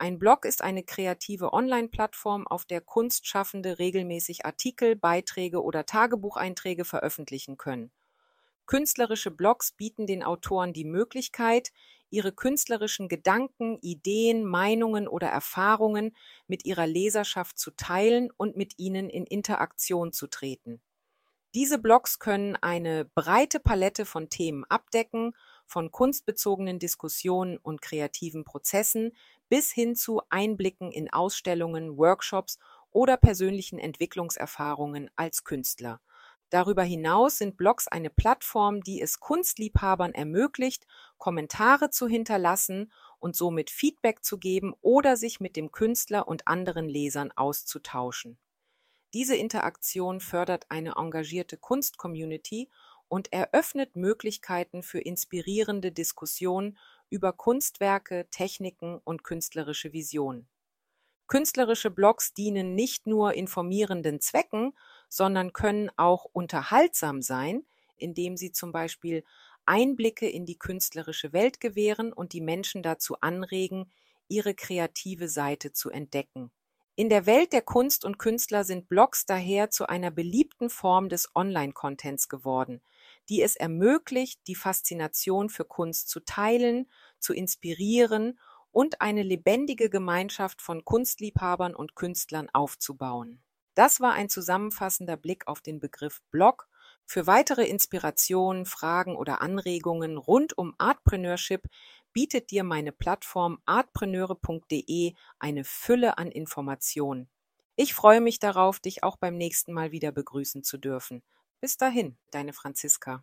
Ein Blog ist eine kreative Online-Plattform, auf der Kunstschaffende regelmäßig Artikel, Beiträge oder Tagebucheinträge veröffentlichen können. Künstlerische Blogs bieten den Autoren die Möglichkeit, ihre künstlerischen Gedanken, Ideen, Meinungen oder Erfahrungen mit ihrer Leserschaft zu teilen und mit ihnen in Interaktion zu treten. Diese Blogs können eine breite Palette von Themen abdecken von kunstbezogenen Diskussionen und kreativen Prozessen bis hin zu Einblicken in Ausstellungen, Workshops oder persönlichen Entwicklungserfahrungen als Künstler. Darüber hinaus sind Blogs eine Plattform, die es Kunstliebhabern ermöglicht, Kommentare zu hinterlassen und somit Feedback zu geben oder sich mit dem Künstler und anderen Lesern auszutauschen. Diese Interaktion fördert eine engagierte Kunstcommunity und eröffnet Möglichkeiten für inspirierende Diskussionen über Kunstwerke, Techniken und künstlerische Visionen. Künstlerische Blogs dienen nicht nur informierenden Zwecken, sondern können auch unterhaltsam sein, indem sie zum Beispiel Einblicke in die künstlerische Welt gewähren und die Menschen dazu anregen, ihre kreative Seite zu entdecken. In der Welt der Kunst und Künstler sind Blogs daher zu einer beliebten Form des Online-Contents geworden, die es ermöglicht, die Faszination für Kunst zu teilen, zu inspirieren und eine lebendige Gemeinschaft von Kunstliebhabern und Künstlern aufzubauen. Das war ein zusammenfassender Blick auf den Begriff Blog. Für weitere Inspirationen, Fragen oder Anregungen rund um Artpreneurship bietet dir meine Plattform artpreneure.de eine Fülle an Informationen. Ich freue mich darauf, dich auch beim nächsten Mal wieder begrüßen zu dürfen. Bis dahin, deine Franziska.